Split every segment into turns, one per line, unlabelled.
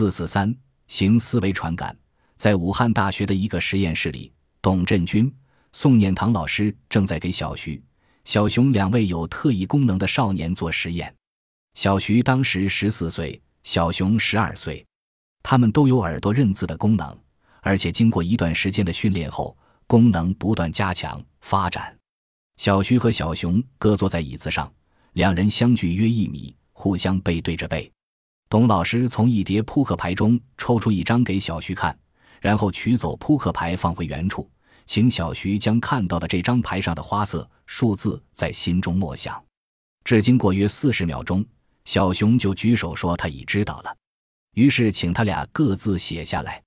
四四三行思维传感，在武汉大学的一个实验室里，董振军、宋念堂老师正在给小徐、小熊两位有特异功能的少年做实验。小徐当时十四岁，小熊十二岁，他们都有耳朵认字的功能，而且经过一段时间的训练后，功能不断加强发展。小徐和小熊各坐在椅子上，两人相距约一米，互相背对着背。董老师从一叠扑克牌中抽出一张给小徐看，然后取走扑克牌放回原处，请小徐将看到的这张牌上的花色、数字在心中默想。至经过约四十秒钟，小熊就举手说他已知道了，于是请他俩各自写下来。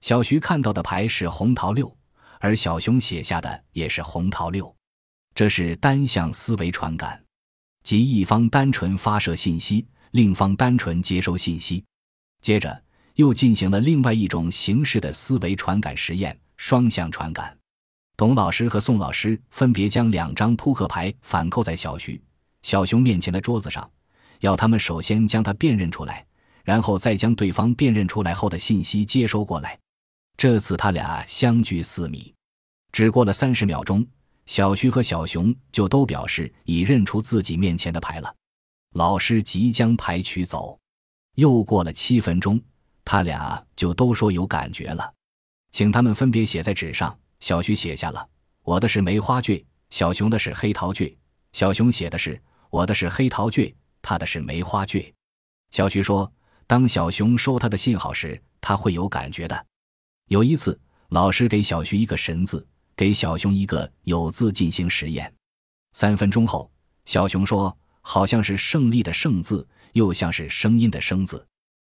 小徐看到的牌是红桃六，而小熊写下的也是红桃六，这是单向思维传感，即一方单纯发射信息。另方单纯接收信息，接着又进行了另外一种形式的思维传感实验——双向传感。董老师和宋老师分别将两张扑克牌反扣在小徐、小熊面前的桌子上，要他们首先将它辨认出来，然后再将对方辨认出来后的信息接收过来。这次他俩相距四米，只过了三十秒钟，小徐和小熊就都表示已认出自己面前的牌了。老师即将牌取走，又过了七分钟，他俩就都说有感觉了，请他们分别写在纸上。小徐写下了我的是梅花蕨，小熊的是黑桃蕨。小熊写的是我的是黑桃蕨，他的是梅花蕨。小徐说，当小熊收他的信号时，他会有感觉的。有一次，老师给小徐一个神字，给小熊一个有字进行实验。三分钟后，小熊说。好像是胜利的“胜”字，又像是声音的“声”字。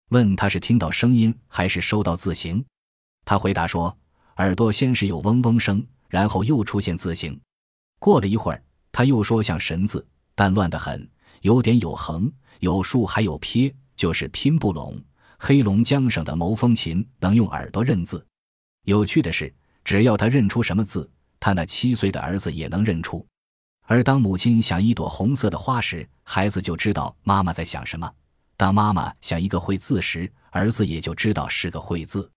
问他是听到声音还是收到字形，他回答说：“耳朵先是有嗡嗡声，然后又出现字形。过了一会儿，他又说像神字，但乱得很，有点有横、有竖，还有撇，就是拼不拢。黑龙江省的牟风琴能用耳朵认字。有趣的是，只要他认出什么字，他那七岁的儿子也能认出。”而当母亲想一朵红色的花时，孩子就知道妈妈在想什么；当妈妈想一个会字时，儿子也就知道是个会字。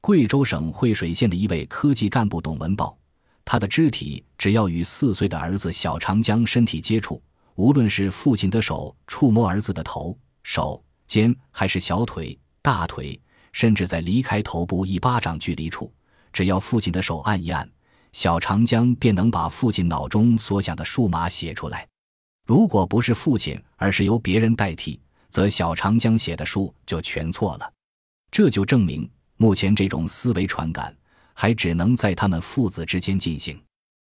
贵州省惠水县的一位科技干部董文宝，他的肢体只要与四岁的儿子小长江身体接触，无论是父亲的手触摸儿子的头、手、肩，还是小腿、大腿，甚至在离开头部一巴掌距离处，只要父亲的手按一按。小长江便能把父亲脑中所想的数码写出来。如果不是父亲，而是由别人代替，则小长江写的书就全错了。这就证明，目前这种思维传感还只能在他们父子之间进行。